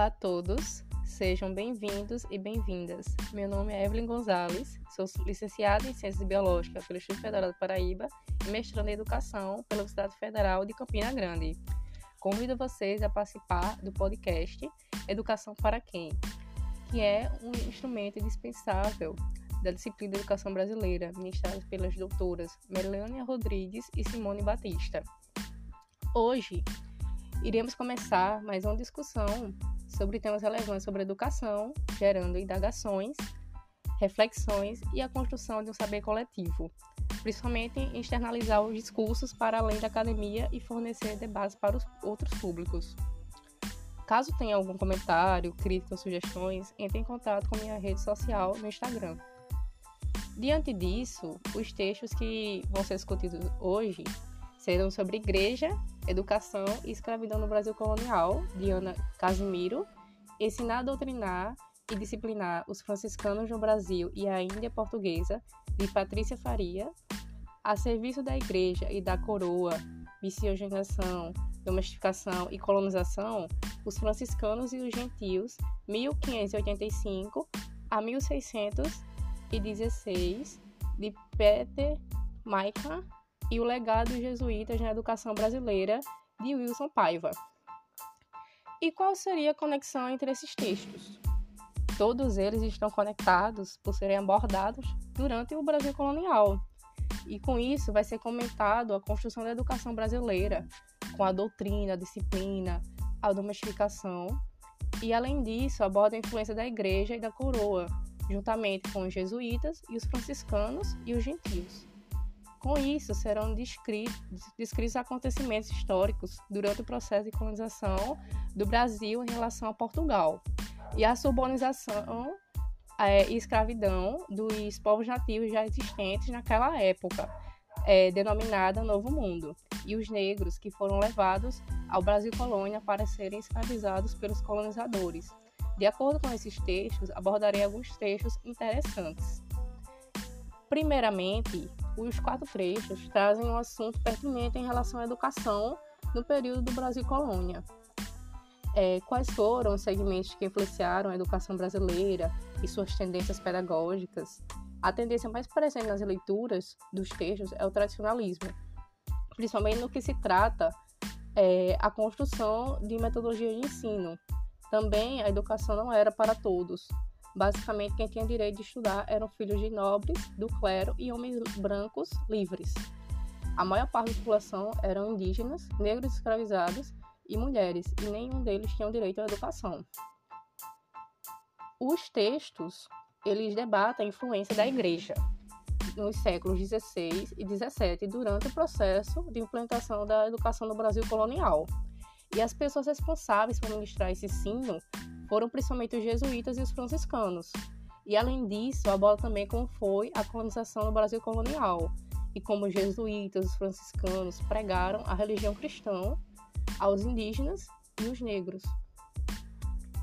Olá a todos, sejam bem-vindos e bem-vindas. Meu nome é Evelyn Gonzalez, sou licenciada em Ciências Biológicas pelo Instituto Federal do Paraíba e mestrando em Educação pela Universidade Federal de Campina Grande. Convido vocês a participar do podcast Educação para Quem, que é um instrumento indispensável da disciplina de Educação Brasileira, ministrado pelas doutoras Melania Rodrigues e Simone Batista. Hoje, iremos começar mais uma discussão sobre temas relevantes sobre educação, gerando indagações, reflexões e a construção de um saber coletivo, principalmente externalizar os discursos para além da academia e fornecer debates para os outros públicos. Caso tenha algum comentário, crítica ou sugestões, entre em contato com minha rede social no Instagram. Diante disso, os textos que vão ser discutidos hoje serão sobre igreja, educação e escravidão no Brasil colonial, de Ana Casimiro, ensinar doutrinar e disciplinar os franciscanos no Brasil e a Índia Portuguesa, de Patrícia Faria, a serviço da igreja e da coroa, miscigenação, domesticação e colonização, os franciscanos e os gentios, 1585 a 1616, de Peter Maica e o legado dos jesuítas na educação brasileira, de Wilson Paiva. E qual seria a conexão entre esses textos? Todos eles estão conectados por serem abordados durante o Brasil colonial. E com isso vai ser comentado a construção da educação brasileira, com a doutrina, a disciplina, a domesticação. E além disso, aborda a influência da igreja e da coroa, juntamente com os jesuítas e os franciscanos e os gentios. Com isso, serão descritos, descritos acontecimentos históricos durante o processo de colonização do Brasil em relação a Portugal e a surbanização é, e escravidão dos povos nativos já existentes naquela época, é, denominada Novo Mundo, e os negros que foram levados ao Brasil colônia para serem escravizados pelos colonizadores. De acordo com esses textos, abordarei alguns textos interessantes. Primeiramente, os quatro trechos trazem um assunto pertinente em relação à educação no período do Brasil colônia. É, quais foram os segmentos que influenciaram a educação brasileira e suas tendências pedagógicas? A tendência mais presente nas leituras dos textos é o tradicionalismo, principalmente no que se trata é, a construção de metodologia de ensino. Também a educação não era para todos, Basicamente, quem tinha direito de estudar eram filhos de nobres, do clero e homens brancos livres. A maior parte da população eram indígenas, negros escravizados e mulheres, e nenhum deles tinha direito à educação. Os textos, eles debatem a influência da igreja nos séculos 16 e 17 durante o processo de implantação da educação no Brasil colonial. E as pessoas responsáveis por ministrar esse ensino foram principalmente os jesuítas e os franciscanos. E além disso, aborda também como foi a colonização no Brasil colonial e como os jesuítas, os franciscanos pregaram a religião cristã aos indígenas e os negros.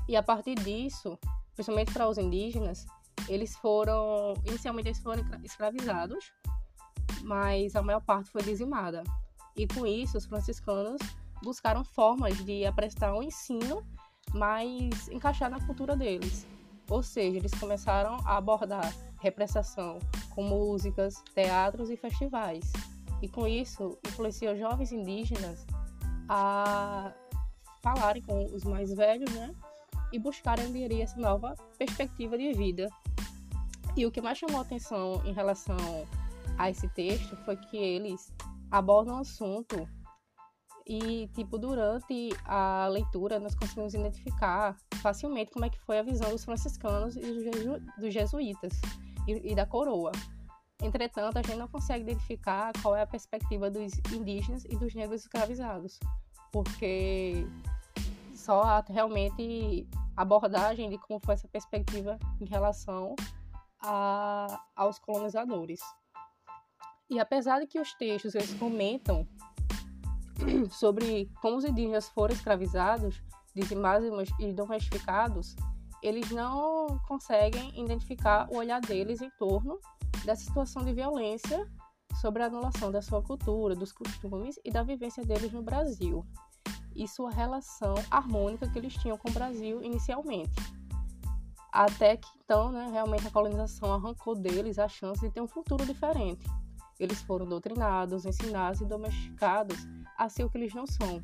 E a partir disso, principalmente para os indígenas, eles foram inicialmente eles foram escravizados, mas a maior parte foi dizimada. E com isso, os franciscanos buscaram formas de aprestar um ensino mais encaixar na cultura deles. Ou seja, eles começaram a abordar representação com músicas, teatros e festivais. E com isso, influenciou jovens indígenas a falarem com os mais velhos, né? E buscarem aderir essa nova perspectiva de vida. E o que mais chamou atenção em relação a esse texto foi que eles abordam um assunto e, tipo, durante a leitura, nós conseguimos identificar facilmente como é que foi a visão dos franciscanos e dos, jesu dos jesuítas e, e da coroa. Entretanto, a gente não consegue identificar qual é a perspectiva dos indígenas e dos negros escravizados, porque só há realmente abordagem de como foi essa perspectiva em relação a, aos colonizadores. E apesar de que os textos eles comentam sobre como os indígenas foram escravizados, dizimados e domesticados, eles não conseguem identificar o olhar deles em torno dessa situação de violência sobre a anulação da sua cultura, dos costumes e da vivência deles no Brasil. e sua relação harmônica que eles tinham com o Brasil inicialmente. Até que então, né, realmente a colonização arrancou deles a chance de ter um futuro diferente. Eles foram doutrinados, ensinados e domesticados a ser o que eles não são.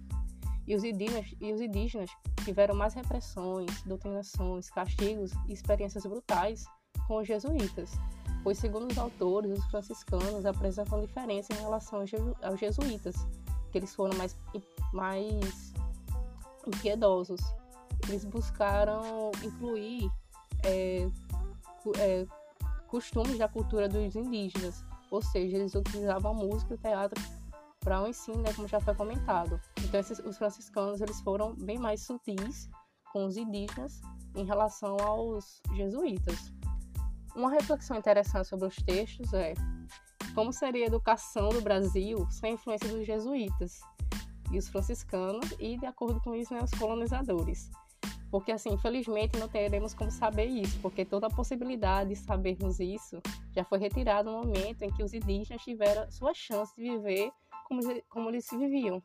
E os indígenas, e os indígenas tiveram mais repressões, doutrinações, castigos e experiências brutais com os jesuítas, pois, segundo os autores, os franciscanos apresentam diferença em relação aos jesuítas, que eles foram mais, mais impiedosos. Eles buscaram incluir é, é, costumes da cultura dos indígenas, ou seja, eles utilizavam a música e o teatro para o ensino, né, como já foi comentado. Então, esses, os franciscanos eles foram bem mais sutis com os indígenas em relação aos jesuítas. Uma reflexão interessante sobre os textos é como seria a educação do Brasil sem a influência dos jesuítas e os franciscanos e, de acordo com isso, né, os colonizadores. Porque, assim, infelizmente não teremos como saber isso, porque toda a possibilidade de sabermos isso já foi retirada no momento em que os indígenas tiveram sua chance de viver como, como eles se viviam.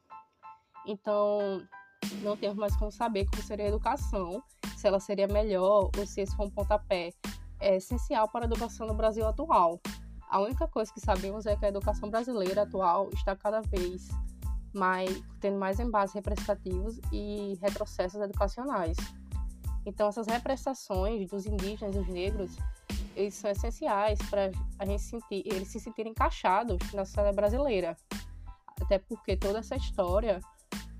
Então, não temos mais como saber como seria a educação, se ela seria melhor ou se esse for um pontapé é essencial para a educação no Brasil atual. A única coisa que sabemos é que a educação brasileira atual está cada vez mais tendo mais embates representativos e retrocessos educacionais. Então, essas represtações dos indígenas dos negros, eles são essenciais para a gente sentir, eles se sentirem encaixados na sociedade brasileira. Até porque toda essa história,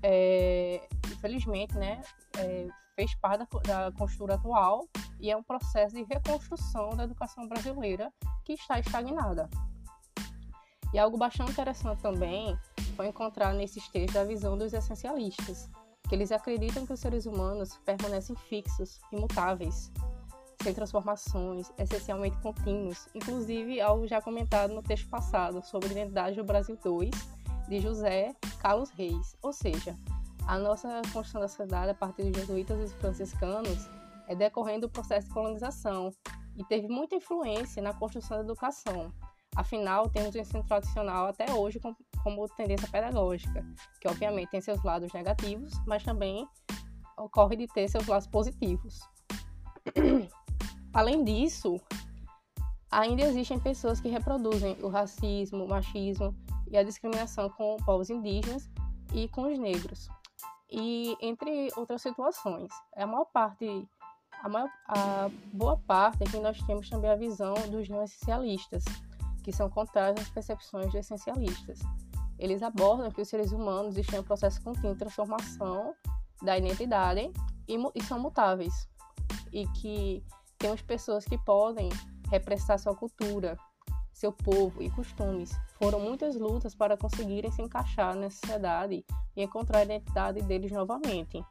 é, infelizmente, né, é, fez parte da, da construção atual e é um processo de reconstrução da educação brasileira que está estagnada. E algo bastante interessante também foi encontrar nesses textos a visão dos essencialistas, que eles acreditam que os seres humanos permanecem fixos, imutáveis, sem transformações, essencialmente contínuos, inclusive algo já comentado no texto passado sobre a identidade do Brasil 2, de José Carlos Reis, ou seja, a nossa construção da sociedade a partir dos jesuítas e franciscanos é decorrendo do processo de colonização e teve muita influência na construção da educação. Afinal, temos o ensino tradicional até hoje como, tendência pedagógica, que obviamente tem seus lados negativos, mas também ocorre de ter seus lados positivos. Além disso, ainda existem pessoas que reproduzem o racismo, o machismo e a discriminação com povos indígenas e com os negros. E entre outras situações, a maior parte a, maior, a boa parte é que nós temos também a visão dos não essencialistas, que são contrários às percepções dos essencialistas. Eles abordam que os seres humanos estão em um processo contínuo de transformação da identidade e, e são mutáveis, e que temos pessoas que podem repressar sua cultura, seu povo e costumes. Foram muitas lutas para conseguirem se encaixar na sociedade e encontrar a identidade deles novamente.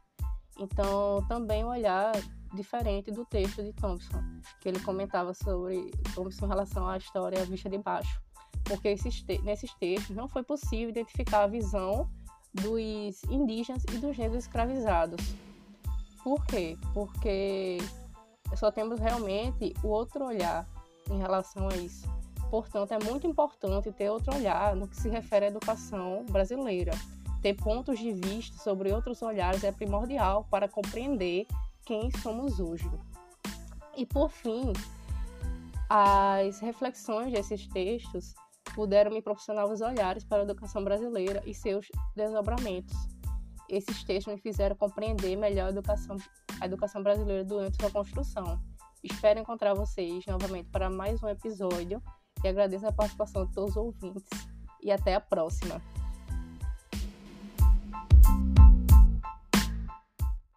Então, também olhar diferente do texto de Thompson, que ele comentava sobre Thompson em relação à história vista de baixo, porque te nesses textos não foi possível identificar a visão dos indígenas e dos negros escravizados. Por quê? Porque só temos realmente o outro olhar em relação a isso. Portanto, é muito importante ter outro olhar no que se refere à educação brasileira. Ter pontos de vista sobre outros olhares é primordial para compreender quem somos hoje. E por fim, as reflexões desses textos puderam me proporcionar os olhares para a educação brasileira e seus desdobramentos. Esses textos me fizeram compreender melhor a educação, a educação brasileira durante sua construção. Espero encontrar vocês novamente para mais um episódio e agradeço a participação de todos os ouvintes. E até a próxima!